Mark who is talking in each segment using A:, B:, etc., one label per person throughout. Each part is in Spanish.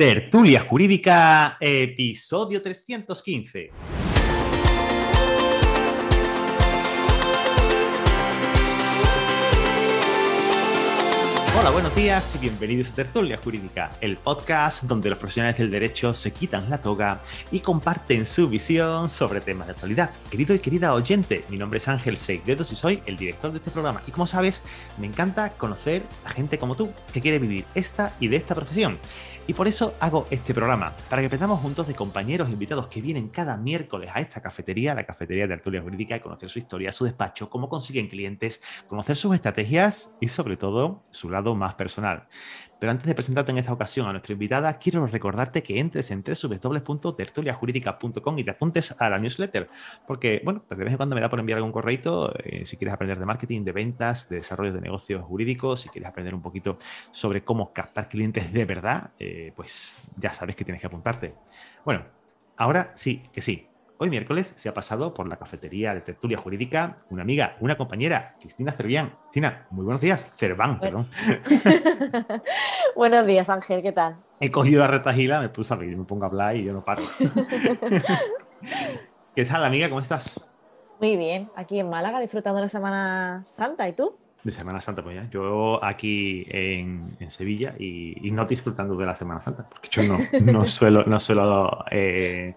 A: Tertulia Jurídica, episodio 315. Hola, buenos días y bienvenidos a Tertulia Jurídica, el podcast donde los profesionales del derecho se quitan la toga y comparten su visión sobre temas de actualidad. Querido y querida oyente, mi nombre es Ángel Seigredos y soy el director de este programa. Y como sabes, me encanta conocer a gente como tú que quiere vivir esta y de esta profesión. Y por eso hago este programa, para que aprendamos juntos de compañeros invitados que vienen cada miércoles a esta cafetería, la cafetería de Arturia Jurídica, y conocer su historia, su despacho, cómo consiguen clientes, conocer sus estrategias y sobre todo su lado más personal. Pero antes de presentarte en esta ocasión a nuestra invitada, quiero recordarte que entres en www.tertuliajurídica.com y te apuntes a la newsletter, porque, bueno, de vez en cuando me da por enviar algún correo eh, si quieres aprender de marketing, de ventas, de desarrollo de negocios jurídicos, si quieres aprender un poquito sobre cómo captar clientes de verdad, eh, pues ya sabes que tienes que apuntarte. Bueno, ahora sí, que sí, Hoy miércoles se ha pasado por la cafetería de Tertulia Jurídica una amiga, una compañera, Cristina Cervián. Cristina, muy buenos días. Cerván, perdón.
B: buenos días, Ángel, ¿qué tal?
A: He cogido la retagila, me puse a reír, me pongo a hablar y yo no paro. ¿Qué tal, amiga? ¿Cómo estás?
B: Muy bien, aquí en Málaga disfrutando de la Semana Santa. ¿Y tú?
A: De Semana Santa, pues ya. Yo aquí en, Sevilla y, no disfrutando de la Semana Santa, porque yo no, no suelo, no suelo eh,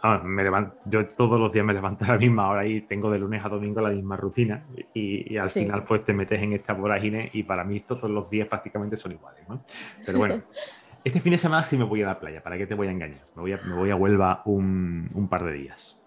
A: Ah, me levanto, yo todos los días me levanto a la misma hora y tengo de lunes a domingo la misma rutina y, al final pues te metes en esta vorágine y para mí todos los días prácticamente son iguales, ¿no? Pero bueno, este fin de semana sí me voy a la playa, ¿para qué te voy a engañar? Me voy a, me voy a Huelva un, par de días.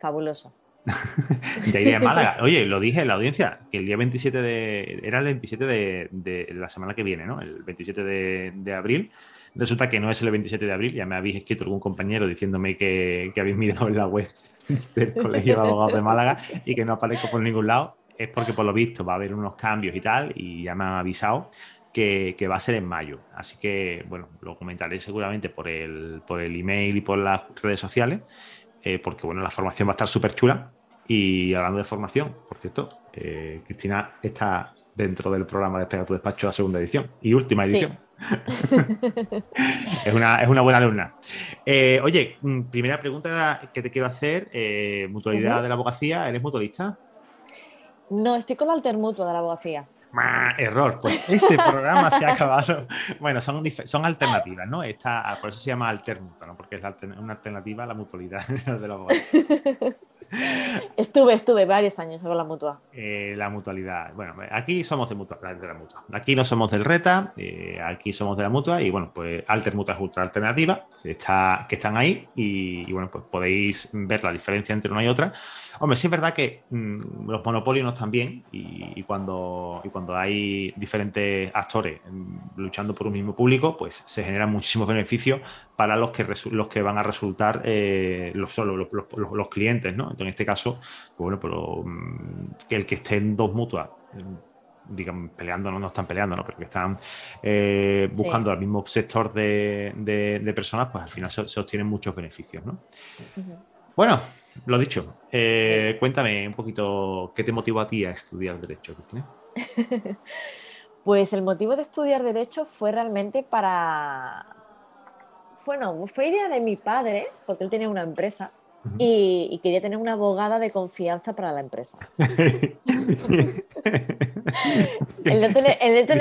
B: Fabuloso.
A: ya iré a Málaga. Oye, lo dije en la audiencia, que el día 27 de... Era el 27 de, la semana que viene, ¿no? El 27 de, de abril Resulta que no es el 27 de abril, ya me habéis escrito algún compañero diciéndome que, habéis mirado en la web del Colegio de Abogados de Málaga y que no aparezco por ningún lado. Es porque por lo visto va a haber unos cambios y tal, y ya me han avisado que, va a ser en mayo. Así que, bueno, lo comentaré seguramente por el, por el email y por las redes sociales, eh, porque, bueno, la formación va a estar súper chula. Y hablando de formación, por cierto, eh, Cristina está dentro del programa de Pega tu Despacho, la segunda edición y última edición. es, una, es, una, buena alumna. Eh, oye, mm, primera pregunta que te quiero hacer: eh, ¿mutualidad de la abogacía? ¿Eres mutualista?
B: No, estoy con Altermutuo de la abogacía.
A: error, pues este programa se ha acabado. Bueno, son, son alternativas, ¿no? Esta, por eso se llama Altermutuo, ¿no? Porque es una alternativa a la mutualidad de la abogacía.
B: Estuve, estuve varios años con la mutua.
A: Eh, la mutualidad. Bueno, aquí somos de, mutua, de la mutua. Aquí no somos del RETA, eh, aquí somos de la mutua y bueno, pues Alter Mutua es ultra alternativa, está, que están ahí y, bueno, pues podéis ver la diferencia entre una y otra. Hombre, sí es verdad que mm, los monopolios no están bien y, cuando, cuando hay diferentes actores mm, luchando por un mismo público, pues se generan muchísimos beneficios para los que, los que van a resultar eh, los, solo los, clientes, ¿no? En este caso, pues bueno, pero mm, que el que esté en dos mutuas digamos, peleando, no, no están peleando, ¿no? pero que están eh, buscando al mismo sector de, personas, pues al final se, obtienen muchos beneficios. ¿no? Bueno, lo dicho, eh, cuéntame un poquito qué te motivó a ti a estudiar Derecho, Cristina.
B: pues el motivo de estudiar Derecho fue realmente para. Bueno, fue idea de mi padre, porque él tenía una empresa y, quería tener una abogada de confianza para la empresa. el
A: de tener,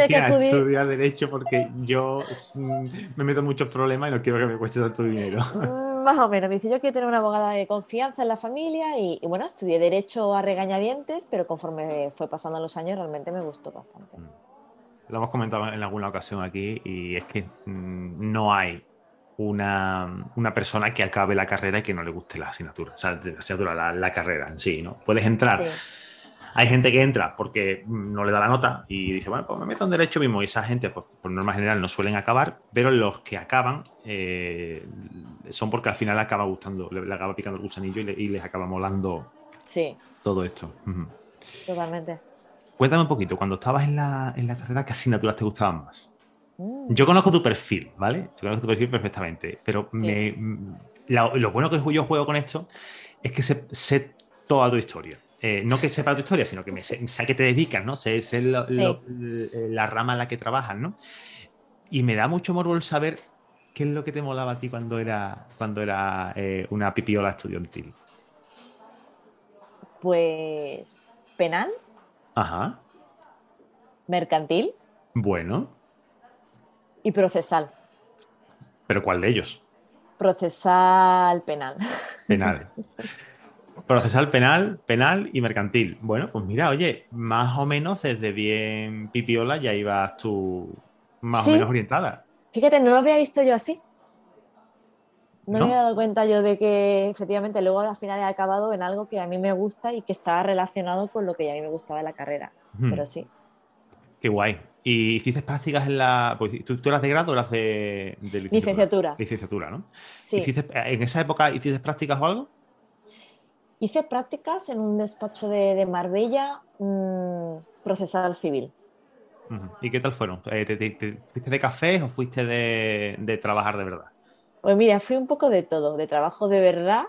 A: que acudir. Estudiar Derecho porque yo mm, me meto en muchos problemas y no quiero que me cueste tanto dinero.
B: Mm, más o menos, me dice yo quiero tener una abogada de confianza en la familia y, bueno, estudié derecho a regañadientes, pero conforme fue pasando los años realmente me gustó bastante. Mm.
A: Lo hemos comentado en alguna ocasión aquí y es que no hay una, persona que acabe la carrera y que no le guste la asignatura, o sea, la asignatura, la, carrera en sí, ¿no? Puedes entrar hay gente que entra porque no le da la nota y dice, bueno, pues me meto en derecho mismo. Y esa gente, pues, por norma general, no suelen acabar, pero los que acaban eh, son porque al final acaba gustando, le, acaba picando el gusanillo y, les acaba molando
B: sí.
A: todo esto.
B: Totalmente.
A: Cuéntame un poquito, cuando estabas en la, carrera, ¿qué asignaturas te gustaban más? Mm. Yo conozco tu perfil, ¿vale? Yo conozco tu perfil perfectamente, pero lo, bueno que yo juego con esto es que sé toda tu historia. Eh, no que sepa tu historia, sino que me sé, a qué te dedicas, ¿no? Sé, la rama en la que trabajas, ¿no? Y me da mucho morbo el saber ¿qué es lo que te molaba a ti cuando era, cuando era eh, una pipiola estudiantil?
B: Pues penal,
A: Ajá.
B: mercantil
A: Bueno,
B: y procesal.
A: pero ¿cuál de ellos?
B: Procesal penal.
A: Penal. Procesal penal, penal y mercantil. Bueno, pues mira, oye, más o menos desde bien pipiola ya ibas tú más
B: Sí.
A: o menos orientada.
B: Fíjate, no lo había visto yo así. No,
A: ¿No?
B: me había dado cuenta yo de que efectivamente luego al final he acabado en algo que a mí me gusta y que estaba relacionado con lo que a mí me gustaba de la carrera.
A: Hmm,
B: Pero sí.
A: Qué guay. ¿Y hiciste prácticas en la. Pues, ¿tú, tú eras de grado o eras de, de licenciatura?
B: Licenciatura.
A: Licenciatura, ¿no?
B: Sí.
A: ¿Hiciste- ¿En esa época hiciste prácticas o algo?
B: Hice prácticas en un despacho de, de Marbella, mm, procesal civil.
A: ¿Y qué tal fueron? Eh, ¿te- te- te- ¿Fuiste de café o fuiste de, de trabajar de verdad?
B: Pues mira, fui un poco de todo, de trabajo de verdad,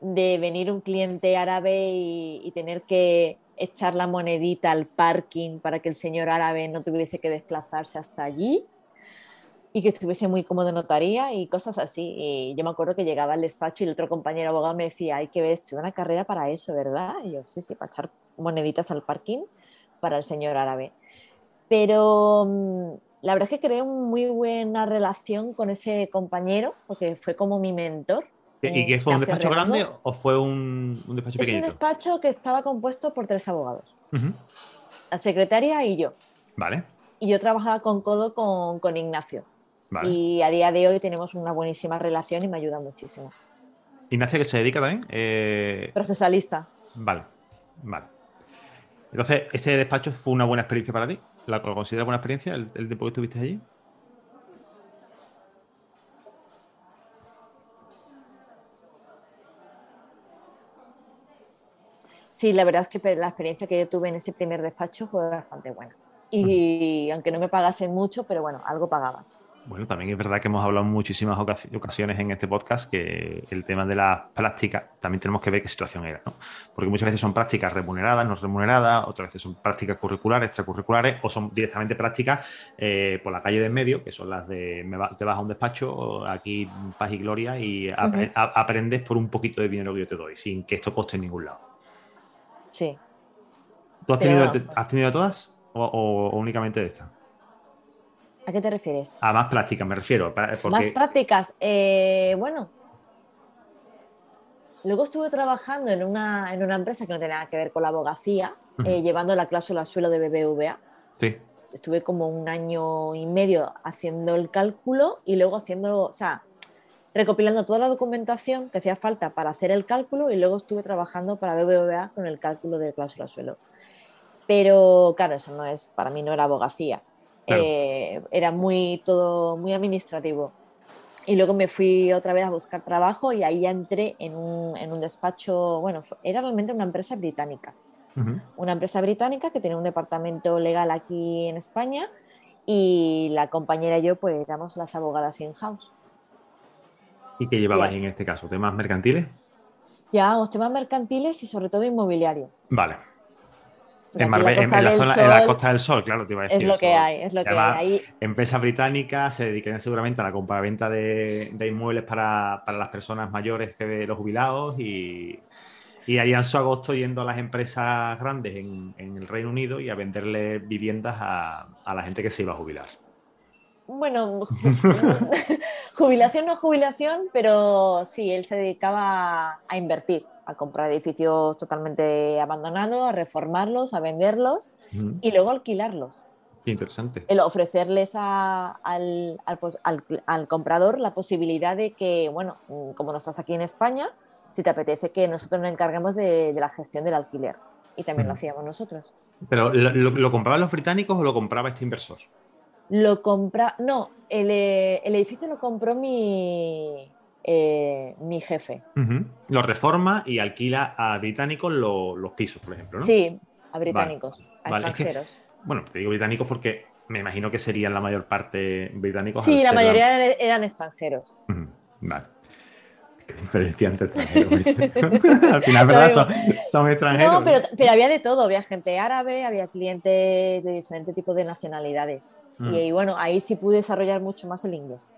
B: de venir un cliente árabe y, y tener que echar la monedita al parking para que el señor árabe no tuviese que desplazarse hasta allí y que estuviese muy cómodo en notaría y cosas así. Y yo me acuerdo que llegaba al despacho y el otro compañero abogado me decía, hay que ver, estudiar una carrera para eso, ¿verdad? Y yo, sí, sí, para echar moneditas al parking para el señor árabe. Pero mm, la verdad es que creé una muy buena relación con ese compañero, porque fue como mi mentor.
A: ¿Y
B: en
A: qué fue un despacho
B: Redondo.
A: grande o fue un, un despacho
B: Es un despacho que estaba compuesto por tres abogados, la secretaria y yo.
A: Vale,
B: Y yo trabajaba con codo con, con Ignacio.
A: vale.
B: Y a día de hoy tenemos una buenísima relación y me ayuda muchísimo.
A: Ignacio, que se dedica también. Eh,
B: Procesalista.
A: Vale, vale. Entonces, ¿ese despacho fue una buena experiencia para ti? ¿La consideras buena experiencia el, el tiempo que estuviste allí?
B: Sí, la verdad es que la experiencia que yo tuve en ese primer despacho fue bastante buena. Y aunque no me pagasen mucho, pero bueno, algo pagaba.
A: Bueno, también es verdad que hemos hablado en muchísimas ocasi- ocasiones en este podcast que el tema de las prácticas también tenemos que ver qué situación era, ¿no? Porque muchas veces son prácticas remuneradas, no remuneradas, otras veces son prácticas curriculares, extracurriculares, o son directamente prácticas eh, por la calle de en medio, que son las de me va- te vas a un despacho, aquí paz y gloria, y apre-
B: Ujú.
A: a- aprendes por un poquito de dinero que yo te doy, sin que esto coste en ningún lado.
B: Sí.
A: ¿Tú has tenido,
B: no.
A: has tenido todas o, o- o únicamente de esta?
B: ¿A qué te refieres?
A: A más prácticas, me refiero.
B: Más prácticas. eh, bueno. Luego estuve trabajando en una, en una empresa que no tenía nada que ver con la abogacía,
A: Ujú.
B: eh, llevando la cláusula suelo de BBVA.
A: sí,
B: Estuve como un año y medio haciendo el cálculo y luego haciendo, o sea, recopilando toda la documentación que hacía falta para hacer el cálculo y luego estuve trabajando para BBVA con el cálculo de cláusula suelo. Pero claro, eso no es, para mí no era abogacía.
A: Claro.
B: Eh, era muy todo muy administrativo. Y luego me fui otra vez a buscar trabajo y ahí ya entré en un, en un despacho, bueno, era realmente una empresa británica una empresa británica que tenía un departamento legal aquí en España y la compañera y yo pues éramos las abogadas in-house.
A: ¿Y qué llevabas
B: Bien.
A: en este caso? ¿Temas mercantiles?
B: Llevábamos temas mercantiles y sobre todo inmobiliario.
A: Vale. En, en- en la en Costa del Sol, claro, te iba a decir.
B: es lo que
A: eso.
B: hay, es lo que
A: Además,
B: hay. Ahí,
A: Empresas británicas se dedican seguramente a la compraventa de, de inmuebles para, para las personas mayores que de los jubilados y, y harían su agosto yendo a las empresas grandes en, en el Reino Unido y a venderle viviendas a, a la gente que se iba a jubilar.
B: Bueno, ju- jubilación no jubilación, pero sí, él se dedicaba a invertir, a comprar edificios totalmente abandonados, a reformarlos, a venderlos y luego alquilarlos.
A: Qué interesante.
B: el ofrecerles a- al, al pos- al- al comprador la posibilidad de que, bueno, mm, como no estás aquí en España, si te apetece que nosotros nos encarguemos de, de la gestión del alquiler. Y también lo hacíamos nosotros.
A: ¿Pero lo, lo- lo compraban los británicos o lo compraba este inversor?
B: Lo compra, no, el, eh, el edificio lo compró mi, eh, mi jefe.
A: Lo reforma y alquila a británicos lo- los pisos, por ejemplo, ¿no?
B: Sí, a británicos, a
A: Vale, es que-
B: extranjeros.
A: Bueno, te digo británicos porque me imagino que serían la mayor parte británicos.
B: Sí, la mayoría eran, eran extranjeros.
A: Vale. Qué diferencia entre extranjeros. Al final, ¿verdad? Son, son extranjeros.
B: No, pero, pero había de todo, había gente árabe, había clientes de diferentes tipos de nacionalidades.
A: Mm.
B: Y, bueno, ahí sí pude desarrollar mucho más el inglés.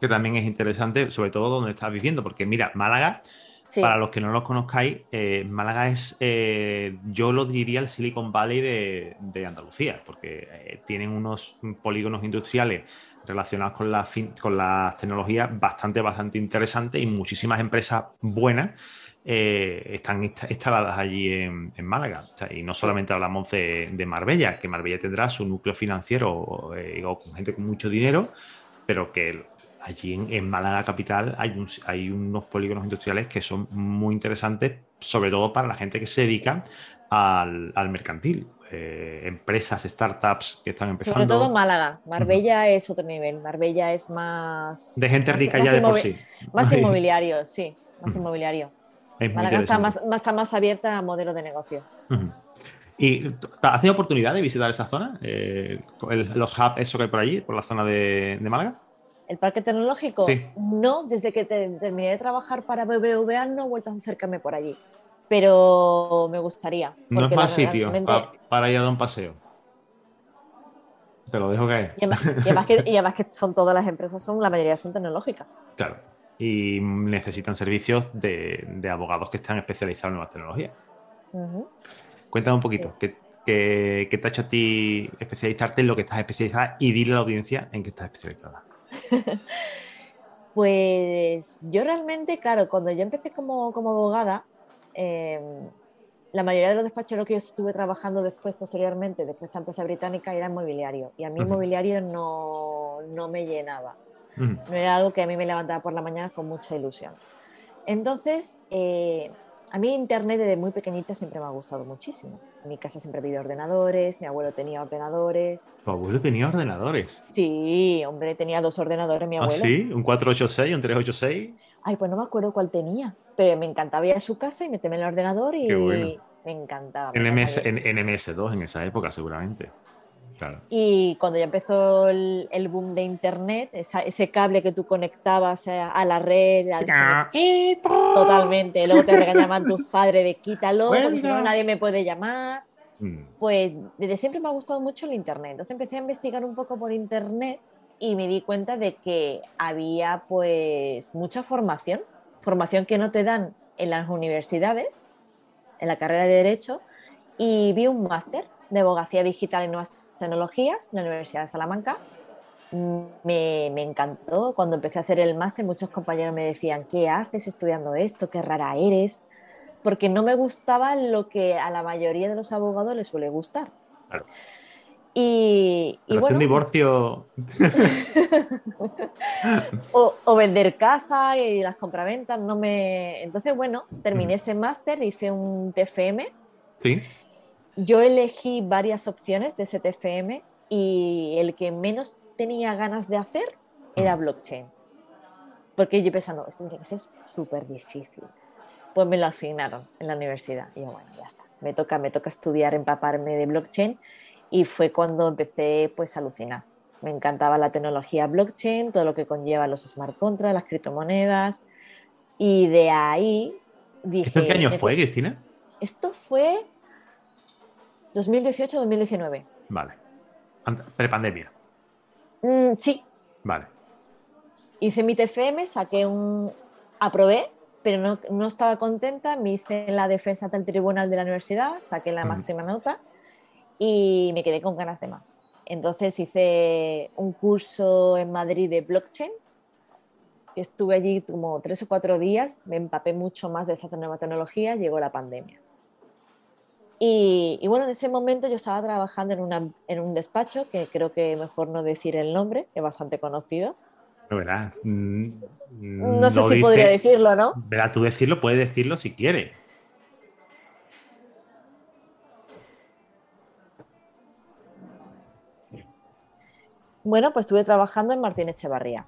A: que también es interesante, sobre todo donde estás viviendo, porque mira, Málaga,
B: Sí.
A: para los que no lo conozcáis, eh, Málaga es, eh, yo lo diría el Silicon Valley de, de Andalucía, porque eh, tienen unos polígonos industriales relacionados con, la con las tecnologías bastante, bastante interesantes y muchísimas empresas buenas eh, están insta- instaladas allí en, en Málaga. O sea, y no solamente hablamos de, de Marbella, que Marbella tendrá su núcleo financiero eh, o con gente con mucho dinero, pero que allí en, en Málaga capital hay, un- hay unos polígonos industriales que son muy interesantes, sobre todo para la gente que se dedica al, al mercantil. Eh, empresas, startups que están empezando.
B: Sobre todo Málaga. Marbella es otro nivel. Marbella es más.
A: de gente
B: más-
A: rica
B: más
A: ya de por sí.
B: Más inmobiliario, sí. Más inmobiliario.
A: Es
B: Málaga está más, más- está más abierta a modelos de negocio.
A: ¿Y has tenido oportunidad de visitar esa zona? Eh, el- los hubs, eso que hay por allí, por la zona de, de Málaga.
B: El parque tecnológico,
A: Sí.
B: no, desde que te- terminé de trabajar para BBVA no he vuelto a acercarme por allí. Pero me gustaría.
A: No es mal sitio pa- para ir a dar un paseo. Te lo dejo caer.
B: Y además, y además que, y además que son todas las empresas, son la mayoría son tecnológicas.
A: Claro. Y necesitan servicios de, de abogados que están especializados en nuevas tecnologías. Cuéntame un poquito, ¿qué, qué- qué te ha hecho a ti especializarte en lo que estás especializada y dile a la audiencia en qué estás especializada?
B: Pues yo realmente, claro, cuando yo empecé como, como abogada, eh, la mayoría de los despachos en los que yo estuve trabajando después, posteriormente, después de esta empresa británica, era inmobiliario. Y a mí inmobiliario no, no me llenaba. No era algo que a mí me levantaba por la mañana con mucha ilusión. Entonces, eh, a mí Internet desde muy pequeñita siempre me ha gustado muchísimo. En mi casa siempre había ordenadores, mi abuelo tenía ordenadores.
A: Tu abuelo tenía ordenadores.
B: Sí, hombre, tenía dos ordenadores mi
A: ¿Ah,
B: abuelo.
A: sí? ¿Un 486, un 386?
B: Ay, pues no me acuerdo cuál tenía, pero me encantaba ir a su casa y meterme en el ordenador y
A: Qué bueno.
B: me encantaba.
A: En, MS, en, en MS2 en esa época, seguramente. Claro.
B: Y cuando ya empezó el, el boom de Internet, esa- ese cable que tú conectabas a, a la red, al- totalmente, luego te regañaban tus padres de quítalo, porque si no nadie me puede llamar.
A: Mm.
B: Pues desde siempre me ha gustado mucho el Internet. Entonces empecé a investigar un poco por Internet y me di cuenta de que había pues mucha formación, formación que no te dan en las universidades, en la carrera de Derecho, y vi un máster de abogacía digital en nuevas tecnologías en la Universidad de Salamanca. Me, me encantó. Cuando empecé a hacer el máster, muchos compañeros me decían, ¿qué haces estudiando esto? ¿Qué rara eres? Porque no me gustaba lo que a la mayoría de los abogados les suele gustar.
A: Claro.
B: Y, bueno,
A: un divorcio.
B: o, o vender casa y las compraventas, no me... Entonces, bueno, terminé ese máster, hice un TFM.
A: Sí.
B: Yo elegí varias opciones de ese TFM y el que menos tenía ganas de hacer era blockchain. Porque yo pensando, esto tiene que ser súper difícil. Pues me lo asignaron en la universidad. Y yo, bueno, ya está. Me toca, me toca estudiar, empaparme de blockchain. Y fue cuando empecé pues, a alucinar. Me encantaba la tecnología blockchain, todo lo que conlleva los smart contracts, las criptomonedas. Y de ahí dije...
A: ¿Esto en qué año
B: "Nece-
A: fue, Cristina?
B: Esto fue 2018-2019.
A: Vale. Prepandemia.
B: Mm, sí,
A: Vale.
B: hice mi TFM, saqué un... aprobé, pero no, no estaba contenta, me hice la defensa ante el tribunal de la universidad, saqué la máxima nota y me quedé con ganas de más. Entonces hice un curso en Madrid de blockchain. Estuve allí como tres o cuatro días, me empapé mucho más de esa nueva tecnología, llegó la pandemia. Y, y bueno, en ese momento yo estaba trabajando en, una, en un despacho, que creo que mejor no decir el nombre, es bastante conocido.
A: No verás. mm,
B: No sé si
A: dice-
B: podría decirlo, ¿no?
A: Verás, tú decirlo, puedes decirlo si quieres.
B: Bueno, pues estuve trabajando en Martín Echevarría.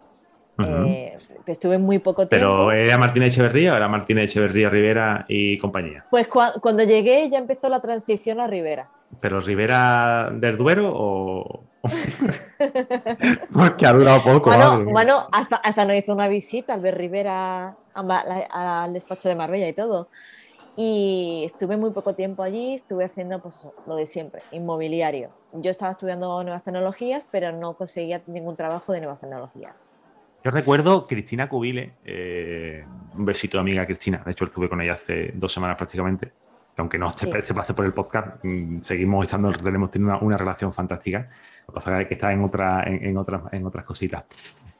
A: Ujú.
B: Eh, estuve muy poco tiempo.
A: Pero ¿era Martínez Echeverría o era Martínez Echeverría Rivera y compañía?
B: Pues cua- cuando llegué ya empezó la transición a Rivera.
A: ¿Pero Rivera del Duero o.? Porque ha durado poco.
B: Bueno,
A: ¿vale?
B: bueno, hasta, hasta nos hizo una visita al ver Rivera al despacho de Marbella y todo. Y estuve muy poco tiempo allí, estuve haciendo pues, lo de siempre, inmobiliario. Yo estaba estudiando nuevas tecnologías, pero no conseguía ningún trabajo de nuevas tecnologías.
A: Yo recuerdo Cristina Cubile, eh, un besito de amiga Cristina, de hecho estuve con ella hace dos semanas prácticamente, aunque no se, pase por el podcast, mm, seguimos estando, tenemos una, una relación fantástica, lo que pasa es que está en, otra, en, otras, en otras cositas.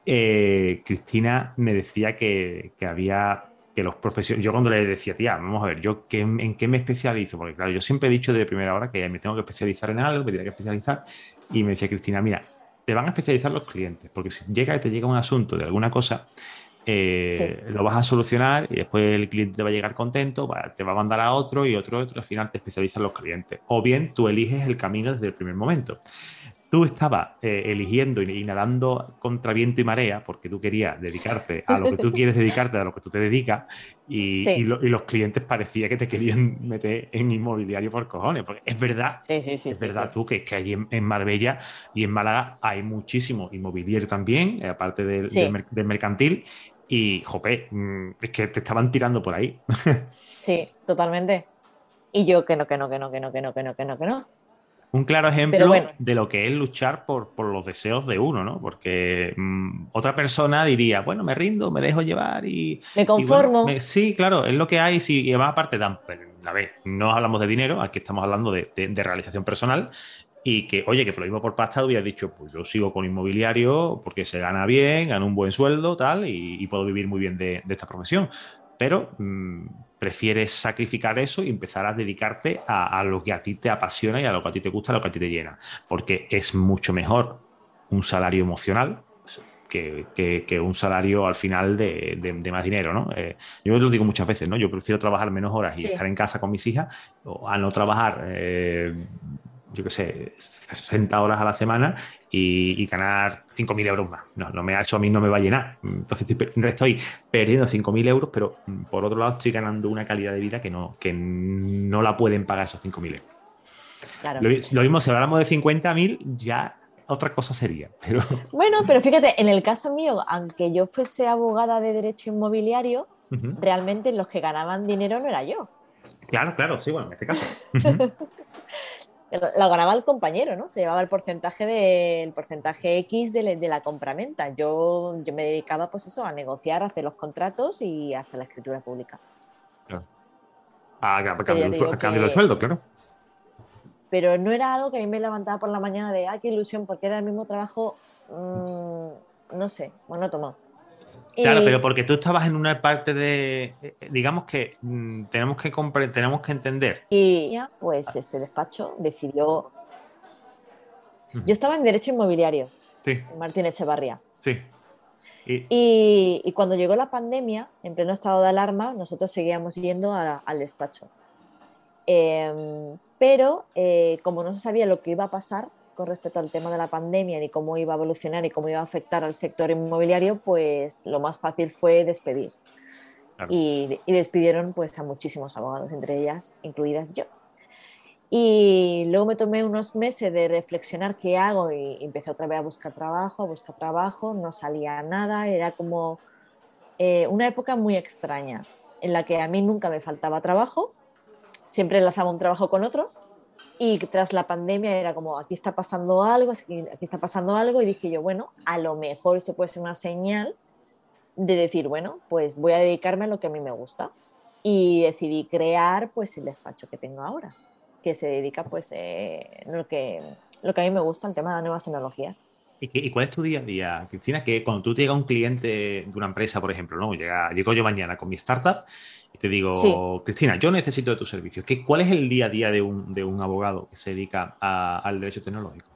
A: Eh, Cristina me decía que, había que los profesionales, yo cuando le decía, tía, vamos a ver, yo en qué me especializo, porque claro, yo siempre he dicho de primera hora que me tengo que especializar en algo, me tengo que especializar, y me decía Cristina, mira, te van a especializar los clientes, porque si llega y te llega un asunto de alguna cosa, eh, lo vas a solucionar y después el cliente te va a llegar contento, te va a mandar a otro y otro, otro, al final te especializan los clientes. O bien tú eliges el camino desde el primer momento tú estabas eh, eligiendo y, nadando contra viento y marea porque tú querías dedicarte a lo que tú quieres dedicarte, a lo que tú te dedicas, y, los clientes parecía que te querían meter en inmobiliario por cojones. Porque es verdad, es verdad tú que, que allí en, Marbella y en Málaga hay muchísimo inmobiliario también, eh, aparte del, del, mercantil, y jope, mm, es que te estaban tirando por ahí.
B: sí, totalmente. Y yo que no, que no, que no, que no, que no, que no, que no, que no.
A: Un claro ejemplo de lo que es luchar por, los deseos de uno, ¿no? Porque mm, otra persona diría, bueno, me rindo, me dejo llevar y...
B: Me conformo.
A: sí, claro, es lo que hay. Sí, y además aparte, a ver, no hablamos de dinero, aquí estamos hablando de, realización personal y que, oye, que por lo mismo por pasta hubiera dicho, pues yo sigo con inmobiliario porque se gana bien, gano un buen sueldo, tal, y, puedo vivir muy bien de, esta profesión. Pero mm, prefieres sacrificar eso y empezar a dedicarte a, lo que a ti te apasiona y a lo que a ti te gusta, a lo que a ti te llena. Porque es mucho mejor un salario emocional que, un salario al final de, más dinero, ¿no? Eh, yo lo digo muchas veces, ¿no? Yo prefiero trabajar menos horas y estar en casa con mis hijas a no trabajar eh, yo qué sé, 60 horas a la semana y, ganar 5.000 euros más. No, no me, eso a mí no me va a llenar. Entonces estoy, estoy perdiendo 5.000 euros, pero mm, por otro lado estoy ganando una calidad de vida que no, que no la pueden pagar esos 5.000 euros. Claro. Lo, mismo, si hablamos de 50.000, ya otra cosa sería. Pero...
B: Bueno, pero fíjate, en el caso mío, aunque yo fuese abogada de derecho inmobiliario, realmente los que ganaban dinero no era yo.
A: Claro, claro, sí, bueno, en este caso.
B: la ganaba el compañero, ¿no? Se llevaba el porcentaje del porcentaje X de, la, de la compraventa. Yo, yo me dedicaba, pues eso, a negociar, a hacer los contratos y hasta la escritura pública.
A: Claro. A, cambio, del sueldo, claro.
B: Pero no era algo que a mí me levantaba por la mañana de, ay, qué ilusión, porque era el mismo trabajo, mm, no sé, monótono.
A: Claro, pero porque tú estabas en una parte de, eh, digamos que mm, tenemos que tenemos que entender.
B: Y ya, pues este despacho decidió. Yo estaba en derecho inmobiliario.
A: Sí.
B: En Martín Echevarría.
A: Sí.
B: Y... cuando llegó la pandemia, en pleno estado de alarma, nosotros seguíamos yendo al despacho. Em, pero eh, como no se sabía lo que iba a pasar, con respecto al tema de la pandemia, ni cómo iba a evolucionar y cómo iba a afectar al sector inmobiliario, pues lo más fácil fue despedir. Y, despidieron pues a muchísimos abogados, entre ellas incluidas yo. Y luego me tomé unos meses de reflexionar qué hago y empecé otra vez a buscar trabajo, a buscar trabajo, no salía nada, era como eh, una época muy extraña en la que a mí nunca me faltaba trabajo, siempre enlazaba un trabajo con otro y tras la pandemia era como, aquí está pasando algo, aquí, está pasando algo, y dije yo, bueno, a lo mejor esto puede ser una señal de decir, bueno, pues voy a dedicarme a lo que a mí me gusta. Y decidí crear pues el despacho que tengo ahora, que se dedica pues eh, lo, que, lo que a mí me gusta, el tema de las nuevas tecnologías.
A: ¿Y, cuál es tu día a día, Cristina? Que cuando tú te llega un cliente de una empresa, por ejemplo, ¿no? Llega, llego yo mañana con mi startup y te digo, Cristina, yo necesito de tus servicios. ¿Qué, ¿Cuál es el día a día de un, abogado que se dedica al derecho tecnológico?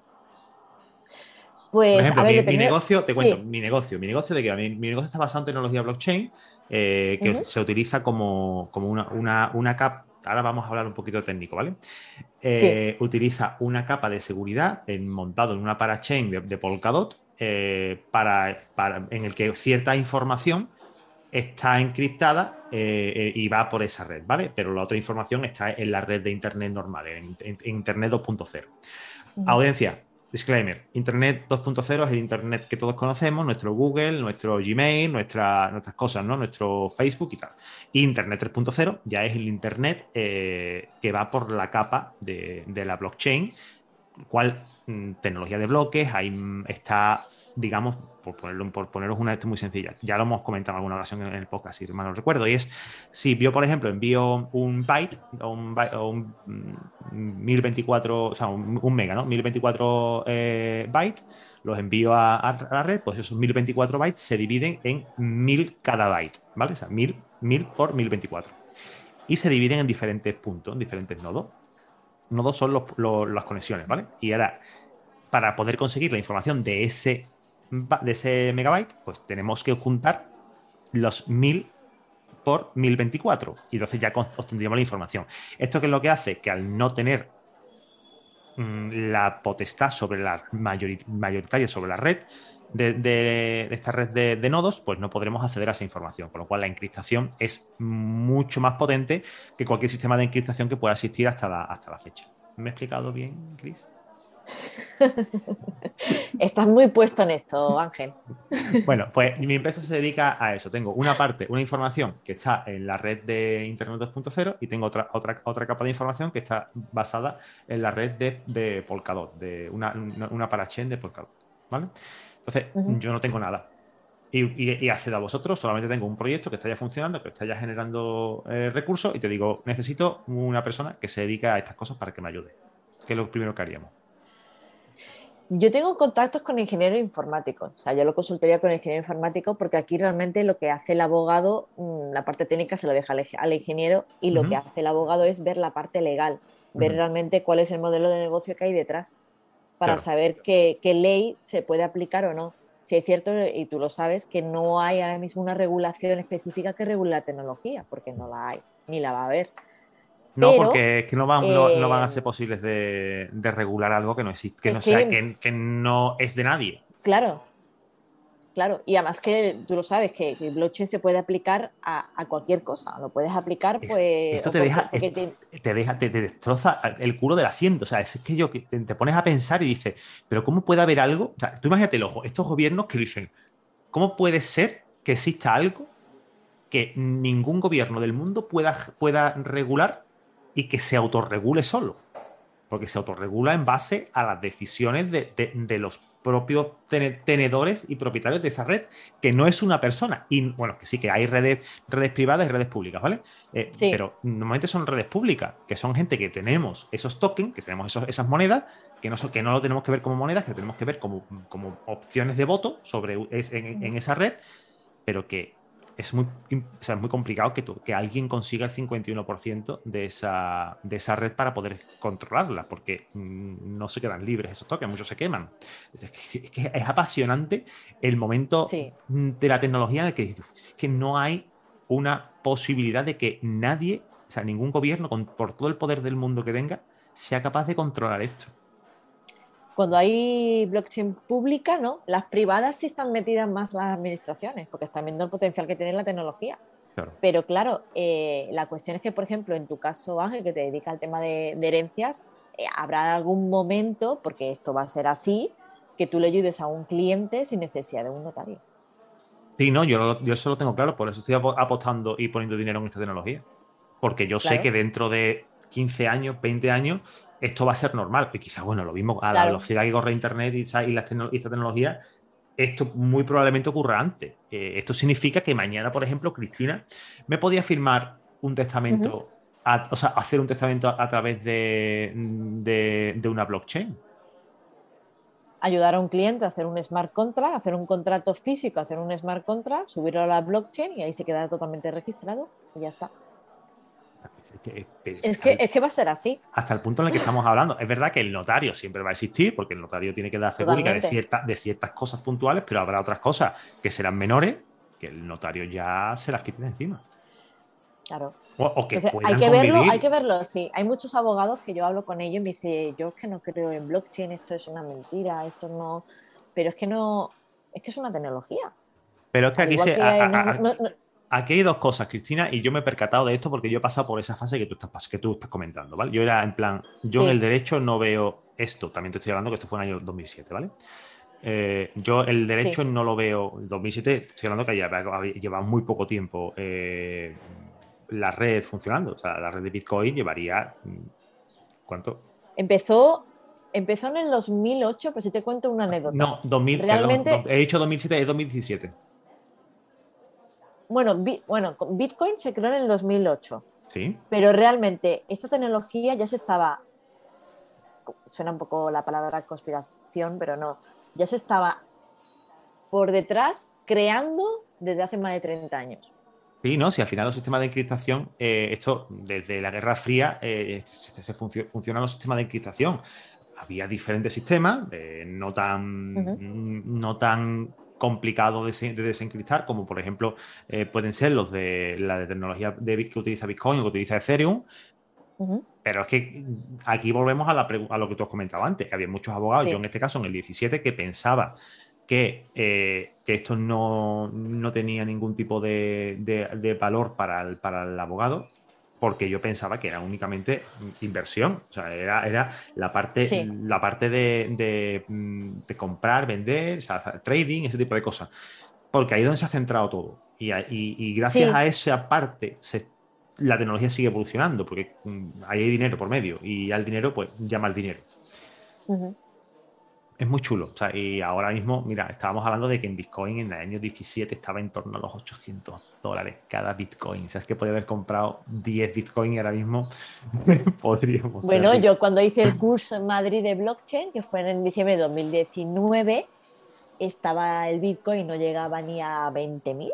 B: Pues,
A: Por ejemplo, mi, negocio, te cuento, mi negocio, mi negocio de que mi, mi, negocio está basado en tecnología blockchain, eh, que se utiliza como, una, una, capa, ahora vamos a hablar un poquito técnico, ¿vale? Eh, utiliza una capa de seguridad en, montado en una parachain de, de Polkadot eh, para, para, en el que cierta información está encriptada eh, eh, y va por esa red, ¿vale? Pero la otra información está en la red de Internet normal, en, Internet 2.0. Audiencia, disclaimer, Internet 2.0 es el Internet que todos conocemos, nuestro Google, nuestro Gmail, nuestra, nuestras cosas, ¿no? Nuestro Facebook y tal. Internet 3.0 ya es el Internet eh, que va por la capa de, la blockchain, cual mm, tecnología de bloques, ahí mm, está digamos, por, ponerlo, por poneros una esto muy sencilla, ya lo hemos comentado en alguna ocasión en el podcast, si mal no recuerdo, y es si yo, por ejemplo, envío un byte o un, o un 1024, mm, o sea, un, mega, ¿no? 1024 eh, bytes, los envío a, la red, pues esos 1024 bytes se dividen en 1000 cada byte, ¿vale? O sea, 1000, 1000 por 1024. Y se dividen en diferentes puntos, en diferentes nodos. Nodos son las conexiones, ¿vale? Y ahora, para poder conseguir la información de ese, de ese megabyte, pues tenemos que juntar los 1000 por 1024 y entonces ya obtendríamos la información. ¿Esto qué es lo que hace? Que al no tener mm, la potestad sobre la mayoritaria sobre la red de, esta red de, nodos, pues no podremos acceder a esa información, con lo cual la encriptación es mucho más potente que cualquier sistema de encriptación que pueda existir hasta hasta la fecha. ¿Me he explicado bien, Chris?
B: Estás muy puesto en esto, Ángel.
A: Bueno, pues mi empresa se dedica a eso. Tengo una parte, una información que está en la red de Internet 2.0 y tengo otra, otra, otra capa de información que está basada en la red de, de Polkadot, de una, una, parachain de Polkadot. ¿Vale? Entonces, yo no tengo nada. Y, y, accedo a vosotros, solamente tengo un proyecto que está ya funcionando, que está ya generando eh, recursos y te digo, necesito una persona que se dedique a estas cosas para que me ayude. Que es lo primero que haríamos.
B: Yo tengo contactos con ingenieros informáticos, o sea, yo lo consultaría con el ingeniero informático porque aquí realmente lo que hace el abogado, mm, la parte técnica se lo deja al, ingeniero y lo que hace el abogado es ver la parte legal, ver realmente cuál es el modelo de negocio que hay detrás para saber qué, ley se puede aplicar o no. Si es cierto, y tú lo sabes, que no hay ahora mismo una regulación específica que regule la tecnología, porque no la hay, ni la va a haber.
A: No, porque es que no van, no, van a ser eh, posibles de, regular algo que no existe, que no, sea, que, no es de nadie.
B: Claro, claro. Y además que tú lo sabes, que, el blockchain se puede aplicar a, cualquier cosa. Lo puedes aplicar, pues.
A: Esto te deja, te... deja, te, destroza el culo del asiento. O sea, es que yo te, pones a pensar y dices, pero ¿cómo puede haber algo? O sea, tú imagínate estos gobiernos que dicen, ¿cómo puede ser que exista algo que ningún gobierno del mundo pueda, pueda regular y que se autorregule solo. Porque se autorregula en base a las decisiones de, los propios tenedores y propietarios de esa red, que no es una persona. Y bueno, que sí que hay redes, redes privadas y redes públicas, ¿vale? Eh, pero normalmente son redes públicas, que son gente que tenemos esos tokens, que tenemos esas monedas, que no, que no lo tenemos que ver como monedas, que lo tenemos que ver como, como opciones de voto sobre, en esa red, pero que es muy, muy complicado que, que alguien consiga el 51% de esa, de esa red para poder controlarla, porque mm, no se quedan libres esos toques, muchos se queman. Es que es, apasionante el momento de la tecnología en el que, que no hay una posibilidad de que nadie, o sea, ningún gobierno, con, por todo el poder del mundo que tenga, sea capaz de controlar esto
B: cuando hay blockchain pública, ¿no? Las privadas sí están metidas más las administraciones, porque están viendo el potencial que tiene la tecnología. Pero claro, eh, la cuestión es que, por ejemplo, en tu caso, Ángel, que te dedica al tema de, herencias, eh, habrá algún momento, porque esto va a ser así, que tú le ayudes a un cliente sin necesidad de un notario.
A: Sí, no, yo, yo eso lo tengo claro, por eso estoy apostando y poniendo dinero en esta tecnología. Porque yo sé que dentro de 15 años, 20 años, esto va a ser normal. Y quizás, bueno, lo mismo a la velocidad que corre Internet y, y, la esta tecnología, esto muy probablemente ocurra antes. Eh, esto significa que mañana, por ejemplo, Cristina me podía firmar un testamento, o sea, hacer un testamento a, través de, de, una blockchain.
B: Ayudar a un cliente a hacer un smart contract, hacer un contrato físico, hacer un smart contract, subirlo a la blockchain y ahí se queda totalmente registrado y ya está. Es que, es, que, va a ser así.
A: Hasta el punto en el que estamos hablando. Es verdad que el notario siempre va a existir, porque el notario tiene que dar fe pública de, cierta, de ciertas cosas puntuales, pero habrá otras cosas que serán menores que el notario ya se las quite de encima.
B: Claro.
A: O, que
B: hay que verlo, hay que verlo, sí. Hay muchos abogados que yo hablo con ellos y me dicen, yo es que no creo en blockchain, esto es una mentira, esto no. Pero es que no, es que es una tecnología.
A: Pero es que aquí se. Aquí hay dos cosas, Cristina, y yo me he percatado de esto porque yo he pasado por esa fase que tú estás, que tú estás comentando, ¿vale? Yo era en plan, yo en el derecho no veo esto, también te estoy hablando que esto fue en el año 2007, ¿vale? Eh, yo el derecho no lo veo, en 2007 estoy hablando que lleva, lleva muy poco tiempo eh, la red funcionando, o sea, la red de Bitcoin llevaría, ¿cuánto?
B: Empezó empezó en el 2008, pero si te cuento una anécdota.
A: No, 2000,
B: Realmente-
A: perdón, he dicho 2007, es 2017.
B: Bueno, Bi- bueno, Bitcoin se creó en el 2008,
A: Sí.
B: pero realmente esta tecnología ya se estaba, suena un poco la palabra conspiración, pero no, ya se estaba por detrás creando desde hace más de 30 años.
A: Sí, no, si al final los sistemas de encriptación, eh, esto desde la Guerra Fría eh, se, se funcio- funcionan los sistemas de encriptación. Había diferentes sistemas, eh, no tan, no tan complicados de, de desencriptar, como por ejemplo eh, pueden ser los de la de tecnología de, que utiliza Bitcoin o que utiliza Ethereum. Pero es que aquí volvemos a, la a lo que tú has comentado antes. que Había muchos abogados,
B: Sí.
A: yo en este caso en el 17, que pensaba que, eh, que esto no, no tenía ningún tipo de, de- de valor para el, para el abogado, porque yo pensaba que era únicamente inversión. O sea, era, era la parte,
B: Sí.
A: la parte de, de, mm, de comprar, vender, o sea, trading, ese tipo de cosas. Porque ahí es donde se ha centrado todo. Y, y- y gracias
B: Sí.
A: a esa parte se la tecnología sigue evolucionando porque mm, ahí hay dinero por medio y al dinero pues llama al dinero.
B: Ujú.
A: Es muy chulo. o sea, y ahora mismo, mira, estábamos hablando de que en Bitcoin en el año 17 estaba en torno a los 800 dólares cada Bitcoin. O sea, es que podía haber comprado 10 Bitcoin y ahora mismo podríamos.
B: Bueno, yo cuando hice el curso en Madrid de blockchain, que fue en diciembre de 2019, estaba el Bitcoin, no llegaba ni a 20.000.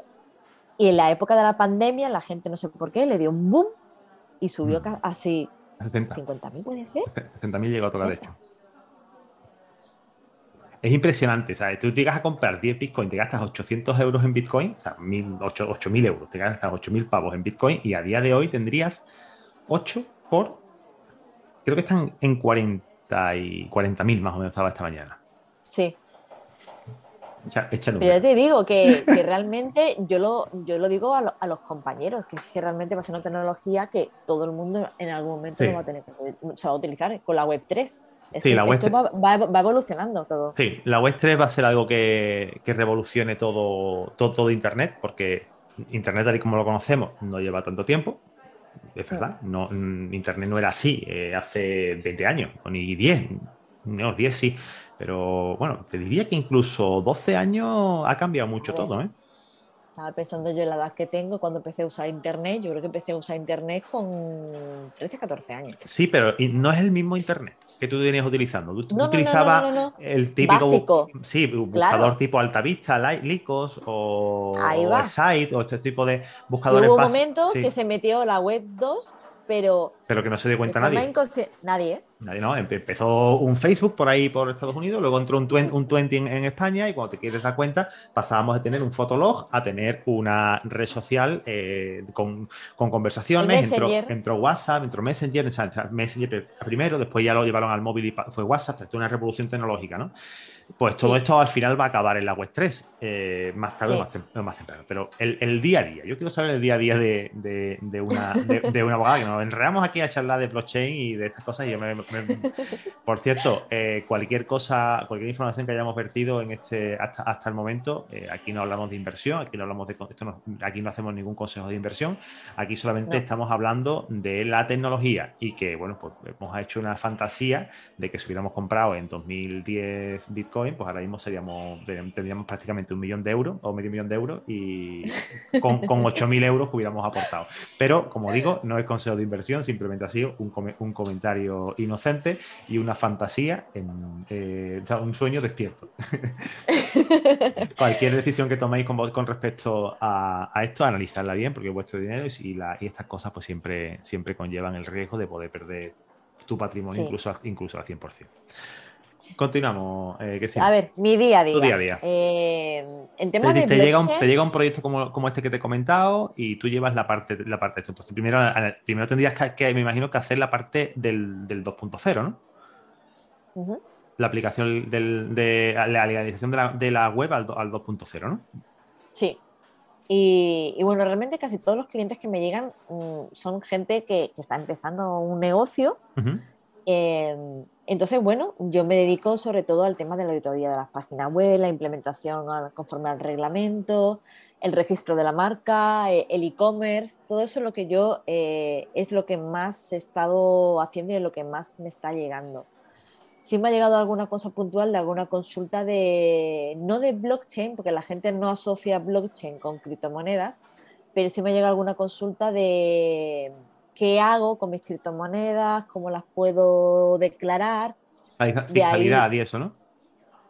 B: Y en la época de la pandemia, la gente no sé por qué, le dio un boom y subió
A: Mm.
B: así
A: 60.
B: 50.000, puede ser.
A: 60.000 llegó a tocar, de hecho. Es impresionante, ¿sabes? Tú llegas a comprar 10 Bitcoin, te gastas 800 euros en Bitcoin, o sea, 8.000 euros, te gastas 8.000 pavos en Bitcoin y a día de hoy tendrías 8 por, creo que están en 40 y 40.000 más o menos estaba esta mañana.
B: Sí.
A: Echa,
B: Pero te digo que, que realmente yo lo, yo lo digo a, lo- a los compañeros, que realmente va a ser una tecnología que todo el mundo en algún momento
A: Sí.
B: va a tener que, se va a utilizar con la web 3. Es
A: Sí,
B: que
A: la web
B: esto va, va- va evolucionando todo.
A: Sí, la web 3 va a ser algo que, que revolucione todo, todo, todo Internet, porque Internet, tal y como lo conocemos, no lleva tanto tiempo. Es verdad, no, mm, Internet no era así eh, hace 20 años, o ni 10, no, 10 sí, pero bueno, te diría que incluso 12 años ha cambiado mucho
B: Bueno.
A: todo, ¿eh?
B: Estaba pensando yo en la edad que tengo cuando empecé a usar Internet. Yo creo que empecé a usar Internet con 13, 14 años.
A: Sí, pero no es el mismo Internet que tú venías utilizando. Tú,
B: No, no, no,
A: utilizabas
B: no, no,
A: el típico
B: Básico.
A: sí, bu-
B: Claro.
A: buscador tipo Altavista, Lycos o, o site o este tipo de
B: Y
A: buscadores
B: hubo un momento
A: sí,
B: que se metió la web 2, pero
A: pero que no se dio
B: de
A: cuenta nadie.
B: Nadie, ¿eh?
A: Nadie, no. Empe- Empezó un Facebook por ahí por Estados Unidos, luego entró un, twen- un 20 en, en España y cuando te quieres dar cuenta pasábamos de tener un fotolog a tener una red social eh, con, con conversaciones. Entró, entró WhatsApp, entró Messenger, o sea, Messenger primero, después ya lo llevaron al móvil y fue WhatsApp, es una revolución tecnológica, ¿no? Pues todo
B: Sí.
A: esto al final va a acabar en la web 3, eh, más tarde
B: Sí.
A: o más, temprano. Pero el, el día a día, yo quiero saber el día a día de, de- de una, de, una abogada, que nos enredamos aquí a charlar de blockchain y de estas cosas. Y yo me, me- por cierto, eh, cualquier cosa, cualquier información que hayamos vertido en este hasta, hasta el momento, eh, aquí no hablamos de inversión, aquí no hablamos de esto no- aquí no hacemos ningún consejo de inversión, aquí solamente
B: No.
A: estamos hablando de la tecnología y que, bueno, pues hemos hecho una fantasía de que si hubiéramos comprado en 2010 Bitcoin, pues ahora mismo seríamos, tendríamos prácticamente un millón de euros o medio millón de euros y con, con 8.000 euros que hubiéramos aportado. Pero, como digo, no es consejo de inversión, simplemente ha sido un, un comentario inocente y una fantasía, en, eh, un sueño despierto. Cualquier decisión que toméis con, con respecto a, a esto, analizarla bien, porque es vuestro dinero y, si la- y estas cosas pues siempre, siempre conllevan el riesgo de poder perder tu patrimonio
B: Sí.
A: incluso, al- incluso al 100%. Continuamos, eh.
B: A ver, mi día a día.
A: Tu día a día.
B: Eh, en
A: Te,
B: tema de
A: te llega un, te llega un proyecto como, como este que te he comentado y tú llevas la parte, la parte de esto. Entonces, primero, primero tendrías que, que, me imagino, que hacer la parte del, del 2.0, ¿no?
B: Ujú.
A: La aplicación del- de la legalización de la, de la web al, al 2.0, ¿no?
B: Sí. Y, y bueno, realmente casi todos los clientes que me llegan mm, son gente que, que está empezando un negocio. Eh, entonces, bueno, yo me dedico sobre todo al tema de la auditoría de las páginas web, la implementación conforme al reglamento, el registro de la marca, eh, el e-commerce, todo eso es lo que yo eh, es lo que más he estado haciendo y es lo que más me está llegando. sí me ha llegado alguna cosa puntual de alguna consulta de, no de blockchain, porque la gente no asocia blockchain con criptomonedas, pero sí me llega alguna consulta de qué hago con mis criptomonedas, cómo las puedo declarar.
A: Fiscalidad y eso, ¿no?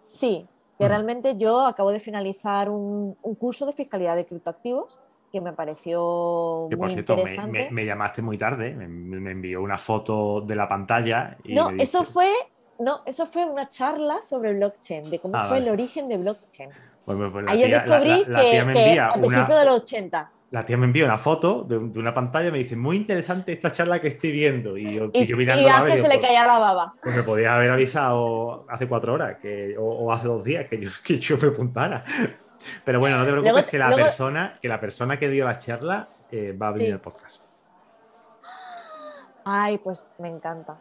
B: Sí, que realmente yo acabo de finalizar un, curso de fiscalidad de criptoactivos que me pareció muy interesante.
A: Me, llamaste muy tarde, me, envió una foto de la pantalla.
B: no, eso fue, no, eso fue una charla sobre blockchain, de cómo ah, fue el origen de blockchain.
A: Pues
B: Ahí yo descubrí que, a principios de los 80
A: la tía me envió una foto de, una pantalla y me dice, muy interesante esta charla que estoy viendo. Y yo,
B: y, mirando y se le pues, caía la baba.
A: Pues me podías haber avisado hace cuatro horas que, o, hace dos días que yo, que yo me apuntara. Pero bueno, no te preocupes que, la persona, que la persona que dio la charla eh, va a venir al podcast.
B: Ay, pues me encanta.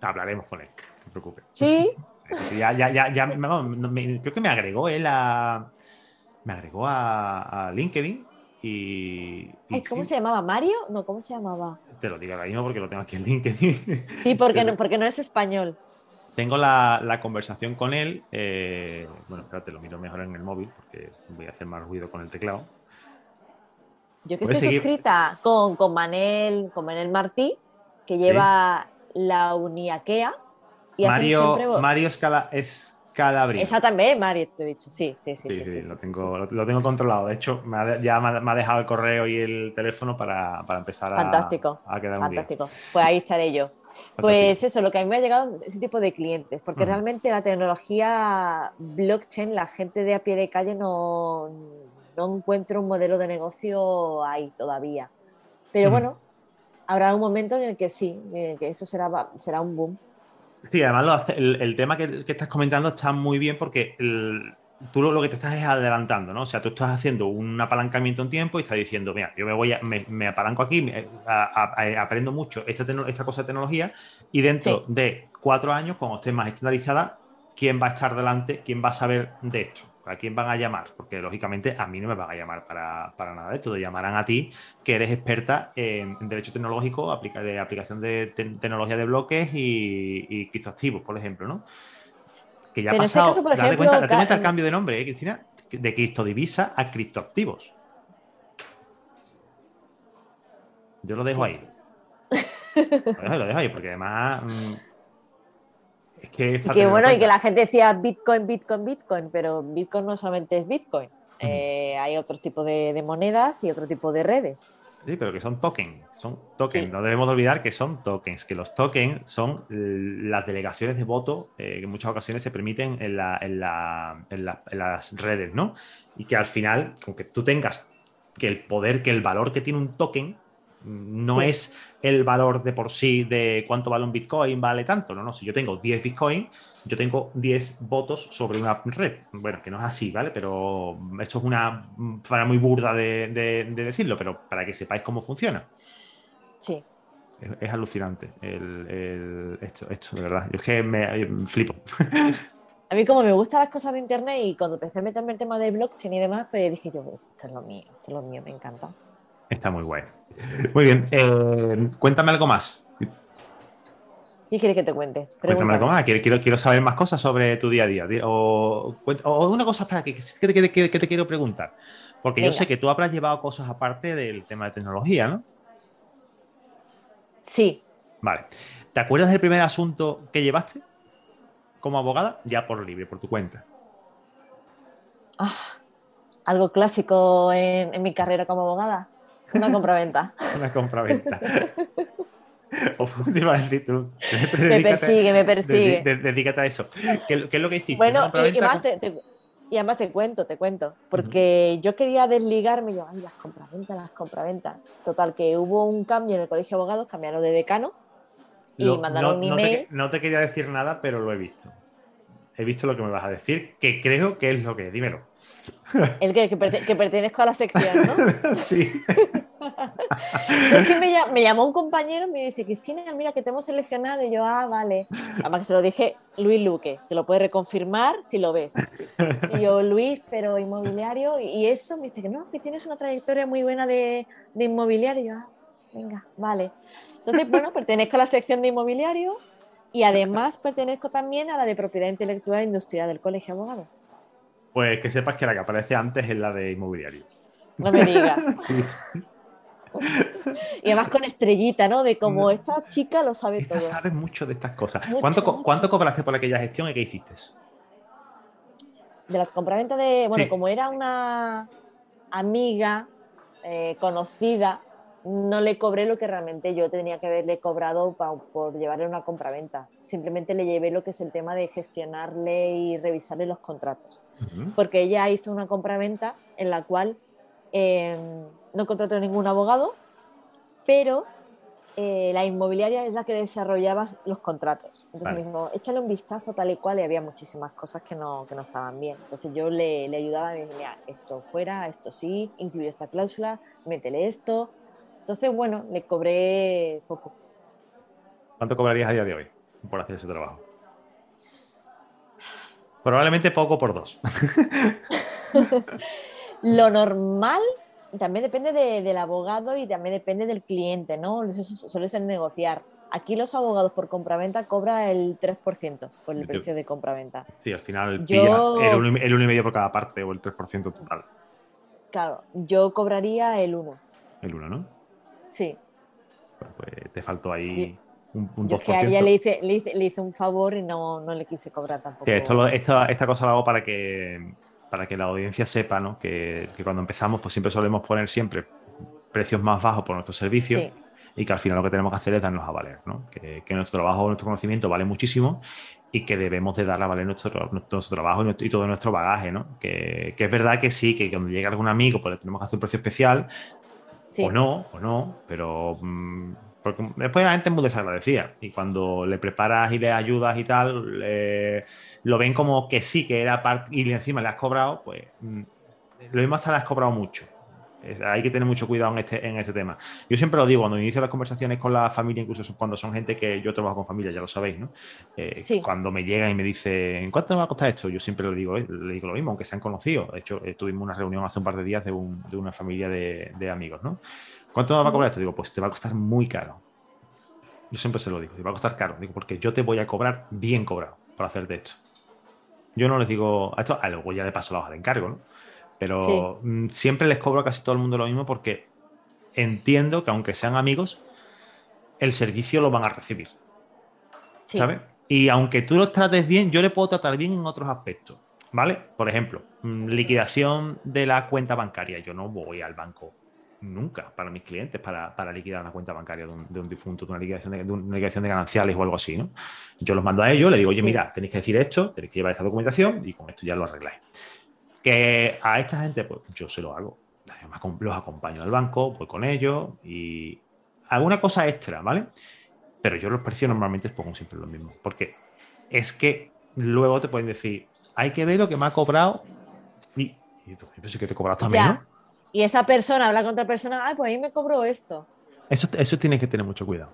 A: Hablaremos con él, no te preocupes.
B: Sí.
A: ya, ya, ya, ya creo que me agregó él a. Me agregó a LinkedIn y,
B: ¿Cómo se llamaba? ¿Mario? No, ¿cómo se llamaba?
A: Te lo digo ahora mismo porque lo tengo aquí en LinkedIn.
B: Sí, porque, no, porque no es español.
A: Tengo la, conversación con él. Eh, bueno, espérate, lo miro mejor en el móvil porque voy a hacer más ruido con el teclado.
B: Yo que estoy suscrita con, con, Manel, con Manel Martí, que lleva la Uniaquea.
A: Y Mario, Mario Escala es Calabria.
B: Esa también, Mari, te he dicho. Sí, sí, sí.
A: Sí, sí, lo, tengo, lo, tengo controlado. De hecho, ya me ha, dejado el correo y el teléfono para, empezar a,
B: Fantástico.
A: a quedar
B: un Fantástico. Pues ahí estaré yo. Pues eso, lo que a mí me ha llegado es ese tipo de clientes, porque realmente la tecnología blockchain, la gente de a pie de calle no, no encuentra un modelo de negocio ahí todavía. Pero bueno, habrá un momento en el que sí, que eso será, será un boom.
A: Sí, además el, tema que, estás comentando está muy bien porque tú lo, que te estás es adelantando, ¿no? O sea, tú estás haciendo un apalancamiento en tiempo y estás diciendo, mira, yo me voy a, me, apalanco aquí, aprendo mucho esta, esta cosa de tecnología y dentro de cuatro años, cuando esté más estandarizada, ¿quién va a estar delante? ¿Quién va a saber de esto? ¿A quién van a llamar? Porque lógicamente a mí no me van a llamar para, nada de esto. Te llamarán a ti, que eres experta en, derecho tecnológico, de aplicación de tecnología de bloques y, y criptoactivos, por ejemplo, ¿no? Que ya ha este pasado. por ejemplo, date cuenta, el cambio de nombre, ¿eh, Cristina? De criptodivisa a criptoactivos. Yo lo dejo ahí. Lo dejo, ahí, porque además. Mm,
B: que, bueno, y que la gente decía Bitcoin, Bitcoin, Bitcoin, pero Bitcoin no solamente es Bitcoin. Eh, hay otro tipo de, monedas y otro tipo de redes.
A: Sí, pero que son tokens, son tokens. No debemos olvidar que son tokens, que los tokens son las delegaciones de voto eh, que en muchas ocasiones se permiten en, las redes, ¿no? Y que al final, aunque tú tengas que el poder, que el valor que tiene un token no es el valor de por sí de cuánto vale un Bitcoin, vale tanto. No, no, si yo tengo 10 Bitcoin, yo tengo 10 votos sobre una red. Bueno, que no es así, ¿vale? Pero esto es una para muy burda de, decirlo, pero para que sepáis cómo funciona.
B: Sí.
A: Es, alucinante esto, esto, de verdad. Yo es que me, flipo.
B: A mí como me gustan las cosas de Internet y cuando empecé a meterme el tema de blockchain y demás, pues dije yo, esto es lo mío, esto es lo mío, me encanta.
A: Está muy guay. Muy bien. Eh, cuéntame algo más.
B: ¿Qué quieres que te cuente?
A: Cuéntame algo más. Quiero, quiero, saber más cosas sobre tu día a día. O, una cosa para que, que, te quiero preguntar. Porque yo sé que tú habrás llevado cosas aparte del tema de tecnología, ¿no?
B: Sí.
A: Vale. ¿Te acuerdas del primer asunto que llevaste como abogada? Ya por libre, por tu cuenta.
B: Ah, algo clásico en mi carrera como abogada. Una compraventa.
A: Una compraventa. o tú.
B: Me persigue, me persigue.
A: dedícate a eso. ¿Qué, es lo que hiciste?
B: Bueno, y, además te, cuento, te cuento. Porque yo quería desligarme, yo, ay, las compraventas, las compraventas. Total, que hubo un cambio en el colegio de abogados, cambiaron de decano y mandaron un email.
A: no te quería decir nada, pero lo he visto he visto lo que me vas a decir, que creo que es lo que dímelo.
B: El que, que, pertenezco a la sección, ¿no?
A: sí.
B: es que me, llamó un compañero y me dice, Cristina, mira que te hemos seleccionado. Y yo, ah, vale. Además que se lo dije Luis Luque, te lo puede reconfirmar si lo ves. Y yo, Luis, pero inmobiliario. Y eso me dice que no, que tienes una trayectoria muy buena de, de inmobiliario. Y yo, ah, venga, vale. Entonces, bueno, pertenezco a la sección de inmobiliario Y además pertenezco también a la de propiedad intelectual e industrial del Colegio de Abogados.
A: Pues que sepas que la que aparece antes es la de inmobiliario.
B: No me digas. Y además con estrellita, ¿no? De como esta chica lo sabe
A: esta
B: todo.
A: sabe mucho de estas cosas.
B: Mucho,
A: ¿Cuánto,
B: mucho.
A: ¿Cuánto cobraste por aquella gestión y qué hiciste?
B: De la compraventa de. Bueno,
A: Sí.
B: como era una amiga eh, conocida, no le cobré lo que realmente yo tenía que haberle cobrado pa- por llevarle una compraventa. Simplemente le llevé lo que es el tema de gestionarle y revisarle los contratos.
A: Ujú.
B: porque ella hizo una compraventa en la cual eh, no contrató ningún abogado, pero eh, la inmobiliaria es la que desarrollaba los contratos. Entonces
A: Vale.
B: dijo, échale un vistazo tal y cual y había muchísimas cosas que no, que no estaban bien. Entonces yo le, le ayudaba y me decía, esto fuera, esto sí, incluye esta cláusula, métele esto. Entonces, bueno, le cobré poco.
A: ¿Cuánto cobrarías a día de hoy por hacer ese trabajo? Probablemente poco por dos.
B: Lo normal también depende de- del abogado y también depende del cliente, ¿no? Eso su- suele ser negociar. Aquí los abogados por compraventa cobra el 3% por el precio de compraventa.
A: Sí, al final
B: Yo-
A: pilla el 1,5 el uno y medio por cada parte o el 3% total.
B: Claro, yo cobraría el 1.
A: El 1, ¿no?
B: Sí.
A: Pues, pues te faltó ahí un, un
B: Yo
A: 2%.
B: es que a ella le hice, le hice, le hice un favor y no, no le quise cobrar tampoco.
A: Sí, esto lo- esta, esta cosa lo hago para que, para que la audiencia sepa ¿no? que, que cuando empezamos pues siempre solemos poner siempre precios más bajos por nuestros servicios
B: Sí.
A: y que al final lo que tenemos que hacer es darnos a valer, ¿no? que, que nuestro trabajo, nuestro conocimiento vale muchísimo y que debemos de dar a valer nuestro, nuestro, nuestro trabajo y, nuestro- y todo nuestro bagaje. ¿no? Que, que es verdad que sí, que cuando llega algún amigo pues le tenemos que hacer un precio especial O no, o no, pero mm, porque después la gente es muy desagradecida y cuando le preparas y le ayudas y tal, le- lo ven como que sí, que era parte y encima le has cobrado, pues mm, lo mismo hasta le has cobrado mucho. Hay que tener mucho cuidado en este, en este tema. Yo siempre lo digo, cuando inicio las conversaciones con la familia, incluso cuando son gente que yo trabajo con familia, ya lo sabéis, ¿no? Eh,
B: Sí.
A: Cuando me llegan y me dicen, ¿cuánto me va a costar esto? Yo siempre le digo, eh, le digo lo mismo, aunque se han conocido. De hecho, eh, tuvimos una reunión hace un par de días de, un- de una familia de, de amigos, ¿no? ¿Cuánto me va a cobrar esto? Digo, pues te va a costar muy caro. Yo siempre se lo digo, te va a costar caro. Digo, porque yo te voy a cobrar bien cobrado por hacerte esto. Yo no les digo, a esto, a luego ya de paso la hoja de encargo, ¿no? Pero mm, siempre les cobro a casi todo el mundo lo mismo porque entiendo que aunque sean amigos, el servicio lo van a recibir.
B: Sí.
A: ¿sabes? Y aunque tú los trates bien, yo le puedo tratar bien en otros aspectos, ¿vale? Por ejemplo, mm, liquidación de la cuenta bancaria. Yo no voy al banco nunca para mis clientes para, para liquidar la cuenta bancaria de un, de un difunto, de una, liquidación de, de una liquidación de gananciales o algo así, ¿no? Yo los mando a ellos, les digo, oye,
B: Sí.
A: mira, tenéis que decir esto, tenéis que llevar esta documentación y con esto ya lo arregláis. Que a esta gente, pues yo se lo hago. Además, los acompaño al banco, voy con ellos y alguna cosa extra, ¿vale? Pero yo los precios normalmente les pongo siempre lo mismo. Porque es que luego te pueden decir, hay que ver lo que me ha cobrado. Y, y tú, pero sí que te he cobrado también,
B: Ya.
A: ¿no?
B: Y esa persona habla con otra persona, ay, pues a mí me cobró esto.
A: Eso, eso tienes que tener mucho cuidado.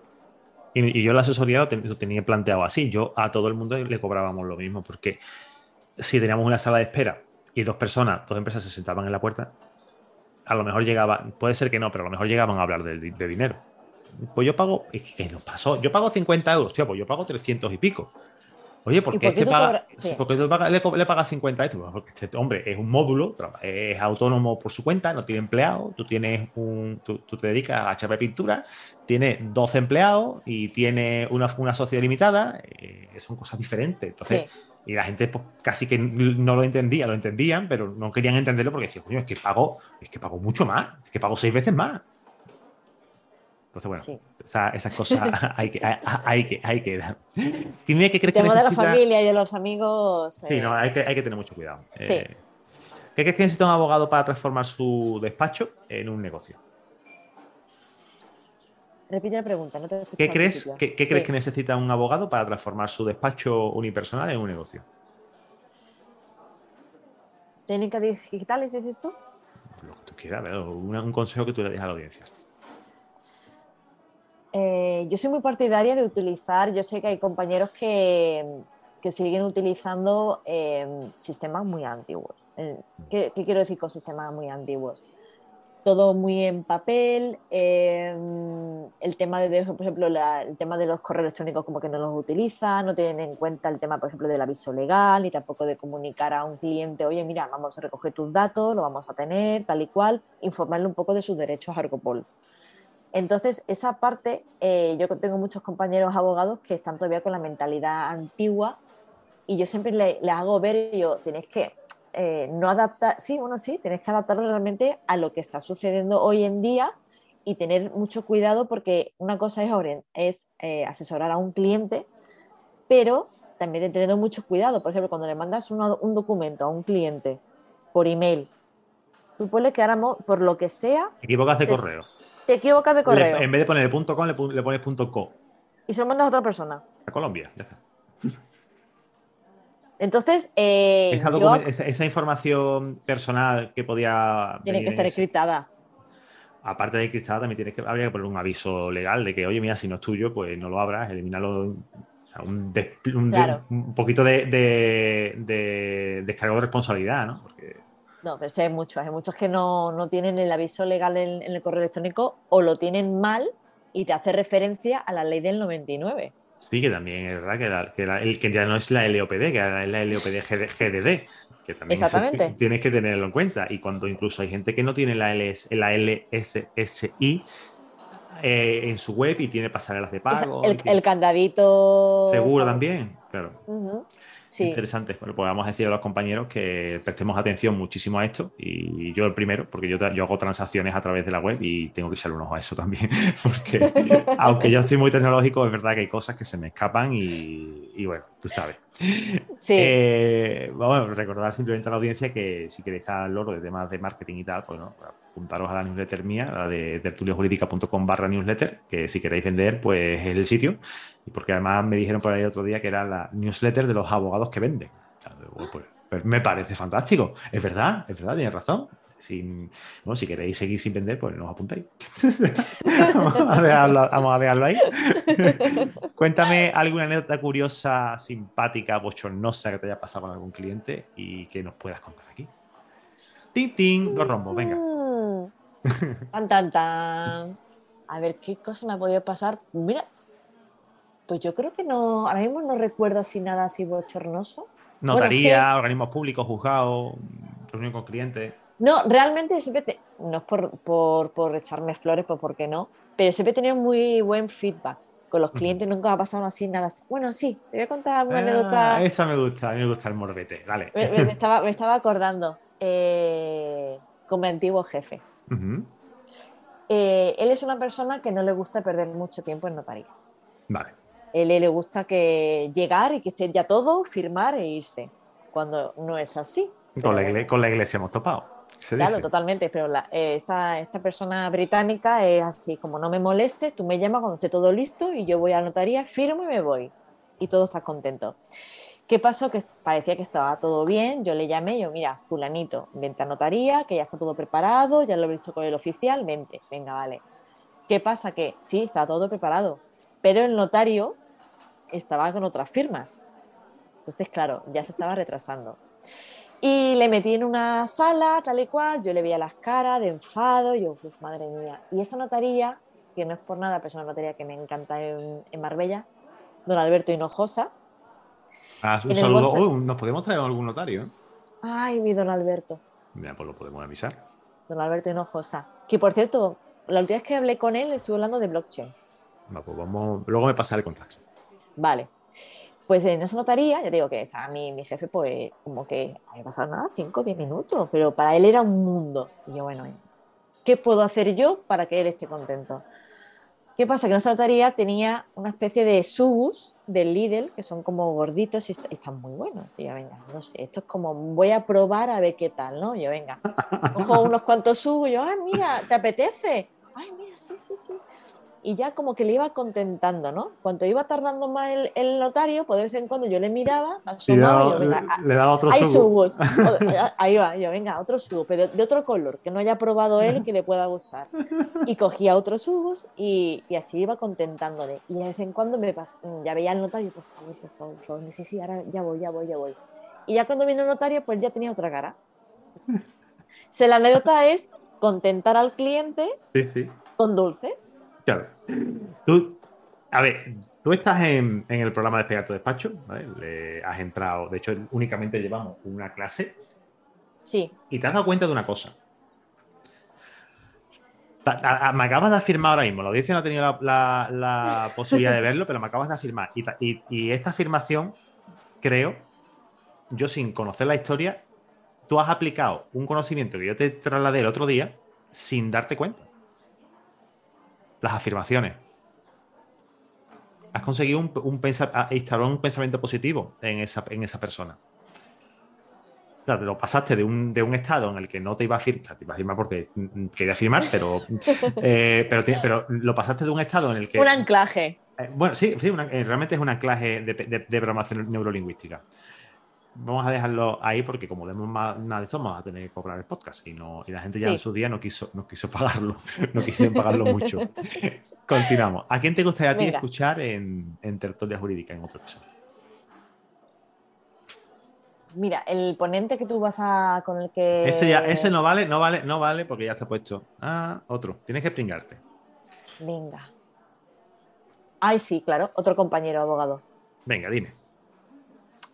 A: Y, y yo la asesoría lo, ten- lo tenía planteado así. Yo a todo el mundo le cobrábamos lo mismo, porque si teníamos una sala de espera y dos personas, dos empresas se sentaban en la puerta, a lo mejor llegaba, puede ser que no, pero a lo mejor llegaban a hablar de, de dinero. Pues yo pago, es que nos pasó, yo pago 50 euros, tío, pues yo pago 300 y pico. Oye, ¿por
B: ¿Y
A: qué
B: por qué
A: este
B: tú
A: paga,
B: cobras? Sí.
A: porque tú le, pagas 50 a este? Porque este hombre es un módulo, es autónomo por su cuenta, no tiene empleado, tú tienes un, tú, tú te dedicas a echarle pintura, tienes 12 empleados y tienes una, una sociedad limitada, eh, son cosas diferentes. Entonces,
B: Sí.
A: Y la gente pues, casi que no lo entendía, lo entendían, pero no querían entenderlo porque decían, coño, es que pago, es que pago mucho más, es que pago seis veces más. Entonces, bueno,
B: Sí.
A: esa- esas cosas hay que, hay, hay que, hay que dar. Dime qué
B: El
A: crees que
B: tema de la
A: necesita-
B: familia y de los amigos.
A: Sí,
B: eh,
A: no, hay que, hay que tener mucho cuidado.
B: Sí.
A: Eh, ¿Qué crees que necesita un abogado para transformar su despacho en un negocio?
B: Repite la pregunta, no te
A: ¿Qué crees, qué, crees que necesita un abogado para transformar su despacho unipersonal en un negocio?
B: ¿Técnicas digitales, dices tú?
A: Lo que tú quieras, pero una- un consejo que tú le des a la audiencia.
B: Eh, yo soy muy partidaria de utilizar, yo sé que hay compañeros que, que siguen utilizando eh, sistemas muy antiguos. Eh, ¿Qué, qué quiero decir con sistemas muy antiguos? Todo muy en papel. em, el tema de, por ejemplo, la- el tema de los correos electrónicos como que no los utiliza, no tienen en cuenta el tema, por ejemplo, del aviso legal y tampoco de comunicar a un cliente, oye, mira, vamos a recoger tus datos, lo vamos a tener, tal y cual, informarle un poco de sus derechos a Arcopol. Entonces, esa parte, eh, yo tengo muchos compañeros abogados que están todavía con la mentalidad antigua y yo siempre le, le hago ver, yo, tenéis que eh, no adaptar, sí, bueno, sí, tenéis que adaptarlo realmente a lo que está sucediendo hoy en día y tener mucho cuidado porque una cosa es, es eh, asesorar a un cliente, pero también teniendo mucho cuidado. Por ejemplo, cuando le mandas una- un documento a un cliente por email, tú puedes que ahora por lo que sea,
A: Te equivocas de correo.
B: te equivocas de correo
A: Le- en vez de poner el punto com, le, le pones punto co.
B: y se lo mandas a otra persona.
A: A Colombia. Ya está.
B: Entonces, eh,
A: Esa,
B: yo-
A: esa- información personal que podía.
B: tiene que estar
A: ese-
B: encriptada.
A: Aparte de cristal, también tienes que, habría que poner un aviso legal de que, oye, mira, si no es tuyo, pues no lo abras, elimínalo. un, des- un-
B: Claro.
A: un poquito de, de, de descargo de responsabilidad, ¿no? Porque
B: No, pero sí hay muchos. Hay muchos que no, no tienen el aviso legal en, en el correo electrónico o lo tienen mal y te hace referencia a la ley del 99.
A: Sí, que también es verdad que, la- que la- el, que ya no es la LOPD, que ahora es la LOPD GD, GDD, que también
B: Exactamente.
A: ti- tienes que tenerlo en cuenta. Y cuando incluso hay gente que no tiene la, LS, la LSSI eh, en su web y tiene pasarelas de pago.
B: el,
A: y tiene-
B: el candadito.
A: Seguro también, claro.
B: Ujú, Sí,
A: Interesante. Bueno, pues vamos a decir a los compañeros que prestemos atención muchísimo a esto. Y yo el primero, porque yo, yo hago transacciones a través de la web y tengo que echarle un ojo a eso también. Porque aunque yo soy muy tecnológico, es verdad que hay cosas que se me escapan y, y bueno, tú sabes.
B: Sí.
A: Eh, bueno, recordar simplemente a la audiencia que si queréis estar al loro de temas de marketing y tal, pues no, apuntaros a la newsletter mía, la de tertuliajurídica.com barra newsletter, que si queréis vender, pues es el sitio. Y porque además me dijeron por ahí otro día que era la newsletter de los abogados que venden. Pues, pues me parece fantástico. Es verdad, es verdad, tienes razón. Sin, bueno, si queréis seguir sin vender, pues nos apuntáis. vamos, a dejarlo, vamos a dejarlo ahí. Cuéntame alguna anécdota curiosa, simpática, bochornosa que te haya pasado con algún cliente y que nos puedas contar aquí. Tin, tin, dos rombos, venga.
B: Mm. Tan, tan, tan. A ver, ¿qué cosa me ha podido pasar? Mira, pues yo creo que no, ahora mismo no recuerdo así nada así bochornoso.
A: Notaría, organismos públicos, juzgados, reunión con clientes.
B: No, realmente siempre, te- no es por, por, por echarme flores, pues porque no, pero siempre he tenido muy buen feedback con los clientes, nunca me ha pasado así nada. así. Bueno, sí, te voy a contar una
A: Ah,
B: anécdota.
A: esa me gusta, a mí me gusta el morbete. Dale.
B: Me, me- me estaba, me estaba acordando eh, con mi antiguo jefe. Eh, él es una persona que no le gusta perder mucho tiempo en notaría.
A: Vale.
B: Él le gusta que llegar y que esté ya todo, firmar e irse, cuando no es así.
A: Con la,
B: Pero
A: igle- con la iglesia hemos topado. Se
B: Claro,
A: dice.
B: totalmente, pero la- eh, esta, esta persona británica es así, como no me molestes, tú me llamas cuando esté todo listo y yo voy a la notaría, firmo y me voy. Y todo está contento. ¿Qué pasó? Que parecía que estaba todo bien, yo le llamé, yo, mira, fulanito, vente a notaría, que ya está todo preparado, ya lo he visto con el oficial, vente, venga, vale. ¿Qué pasa? Que sí, está todo preparado, pero el notario estaba con otras firmas. Entonces, claro, ya se estaba retrasando. Y le metí en una sala, tal y cual, yo le veía las caras de enfado, y yo, "Uf, madre mía. Y esa notaría, que no es por nada, pero es una notaría que me encanta en, en Marbella, don Alberto Hinojosa.
A: Ah, un saludo.
B: Boston-
A: nos podemos traer algún notario. ¿eh?
B: Ay, mi don Alberto,
A: Mira, pues lo podemos avisar.
B: don Alberto Hinojosa. Que por cierto, la última vez que hablé con él estuve hablando de blockchain.
A: Va, pues vamos, luego me pasaré el contacto.
B: Vale. Pues en esa notaría, ya digo que estaba mi, mi jefe, pues como que había pasado nada, 5 o 10 minutos, pero para él era un mundo. Y yo, bueno, ¿qué puedo hacer yo para que él esté contento? ¿Qué pasa? Que en esa notaría tenía una especie de subus del Lidl, que son como gorditos y est- están muy buenos. Y yo, venga, no sé, esto es como, voy a probar a ver qué tal, ¿no? Yo, venga, cojo unos cuantos subus, yo, ah, mira, ¿te apetece? Ay, mira, sí, sí, sí y ya como que le iba contentando, ¿no? Cuanto iba tardando más el, el notario, pues de vez en cuando yo le miraba, asomaba y yo, venga, ah,
A: le, le da otro
B: hay
A: subo.
B: subos. O- eh, Ahí va, yo, venga, otro subo, pero de otro color, que no haya probado él y que le pueda gustar. Y cogía otros subos y, y así iba contentándole. Y de vez en cuando me pas- ya veía al notario, por favor, por favor, por favor, sí, sí, ahora ya voy, ya voy, ya voy. Y ya cuando vino el notario, pues ya tenía otra cara. Se la anécdota es contentar al cliente con dulces.
A: Claro. Tú, a ver, tú estás en, el programa de Pegar tu Despacho, ¿vale? has entrado, de hecho, únicamente llevamos una clase.
B: Sí.
A: Y te has dado cuenta de una cosa. Me acabas de afirmar ahora mismo, la audiencia no ha tenido la, posibilidad de verlo, pero me acabas de afirmar. y esta afirmación, creo, yo sin conocer la historia, tú has aplicado un conocimiento que yo te trasladé el otro día sin darte cuenta. Las afirmaciones. Has conseguido un, un instalar un pensamiento positivo en esa, en esa persona. Claro, lo pasaste de un, estado en el que no te iba a firmar, te iba a firmar porque quería firmar, pero, eh, pero, pero, lo pasaste de un estado en el que...
B: Un anclaje.
A: Eh, bueno, sí, sí eh, realmente es un anclaje de, de programación neurolingüística vamos a dejarlo ahí porque como demos más nada de esto, vamos a tener que cobrar el podcast y, no, y la gente ya en su día no quiso, no quiso pagarlo, no quisieron pagarlo mucho. Continuamos. ¿A quién te gustaría a ti escuchar en, en Tertulia Jurídica en otro caso?
B: Mira, el ponente que tú vas a con el que.
A: Ese ya, ese no vale, no vale, no vale porque ya está puesto. Ah, otro. Tienes que pringarte.
B: Venga. Ay, sí, claro, otro compañero abogado.
A: Venga, dime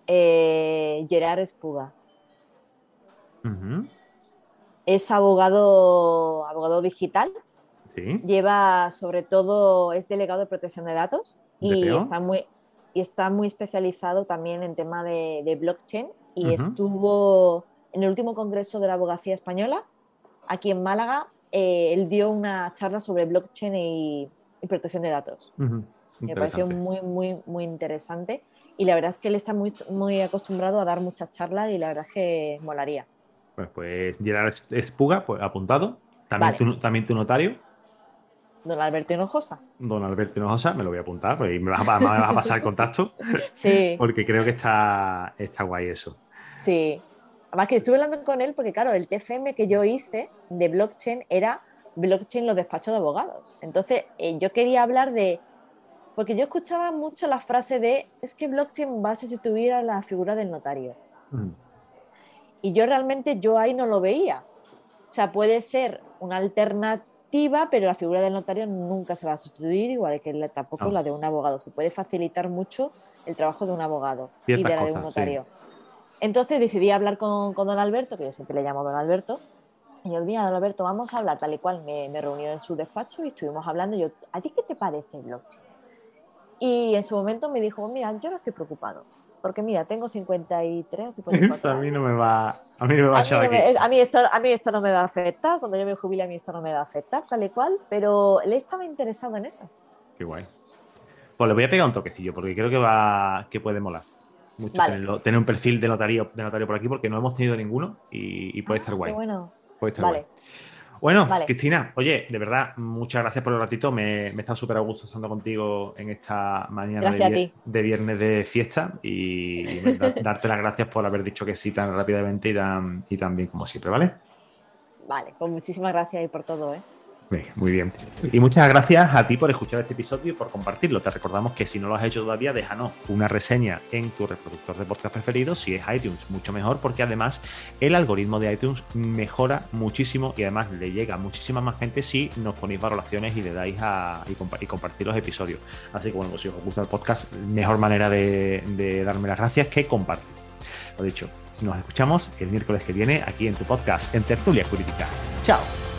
B: eh, Gerard Espuga. Es abogado, abogado digital. Lleva sobre todo, es delegado de protección de datos y está, muy, y está muy especializado también en tema de, blockchain y estuvo en el último congreso de la abogacía española, aquí en Málaga. Eh, él dio una charla sobre blockchain y, protección de datos. Me pareció muy, muy, muy interesante y la verdad es que él está muy, muy acostumbrado a dar muchas charlas y la verdad es que molaría.
A: Pues, pues Gerard Espuga, pues apuntado. También, tu, también tu notario.
B: Don Alberto Hinojosa.
A: Don Alberto Hinojosa, me lo voy a apuntar, pues me vas, a pasar el contacto.
B: sí.
A: Porque creo que está, está guay eso.
B: Sí. Además que estuve hablando con él porque, claro, el TFM que yo hice de blockchain era blockchain los despachos de abogados. Entonces, eh, yo quería hablar de porque yo escuchaba mucho la frase de, es que blockchain va a sustituir a la figura del notario. Mm. Y yo realmente, yo ahí no lo veía. O sea, puede ser una alternativa, pero la figura del notario nunca se va a sustituir, igual que tampoco la de un abogado. Se puede facilitar mucho el trabajo de un abogado y de la de un notario. Entonces decidí hablar con, don Alberto, que yo siempre le llamo don Alberto, y yo, mira, don Alberto, vamos a hablar tal y cual. Me, me reunió en su despacho y estuvimos hablando. Y yo, ¿a ti qué te parece el blockchain? Y en su momento me dijo, mira, yo no estoy preocupado, porque mira, tengo 53 o 54
A: A mí no me va, a mí me va a,
B: a, mí, a, mí esto, a mí esto no me va a afectar, cuando yo me jubile a mí esto no me va a afectar, tal y cual, pero él estaba interesado en eso.
A: Qué guay. Pues le voy a pegar un toquecillo, porque creo que va que puede molar mucho tener un perfil de notario, de notario por aquí, porque no hemos tenido ninguno y, puede ah, estar guay.
B: Qué bueno.
A: Puede estar vale. guay. Bueno, Cristina, oye, de verdad, muchas gracias por el ratito. Me, me he estado súper a gusto estando contigo en esta mañana de, viernes de fiesta y, darte las gracias por haber dicho que sí tan rápidamente y tan, y tan bien como siempre, ¿vale?
B: Vale, pues muchísimas gracias y por todo, ¿eh?
A: Muy bien. Y muchas gracias a ti por escuchar este episodio y por compartirlo. Te recordamos que si no lo has hecho todavía, déjanos una reseña en tu reproductor de podcast preferido. Si es iTunes, mucho mejor, porque además el algoritmo de iTunes mejora muchísimo y además le llega a muchísima más gente si nos ponéis valoraciones y le dais a y, compartir los episodios. Así que bueno, si os gusta el podcast, mejor manera de, de darme las gracias que compartir. Lo dicho, nos escuchamos el miércoles que viene aquí en tu podcast en Tertulia Jurídica. Chao.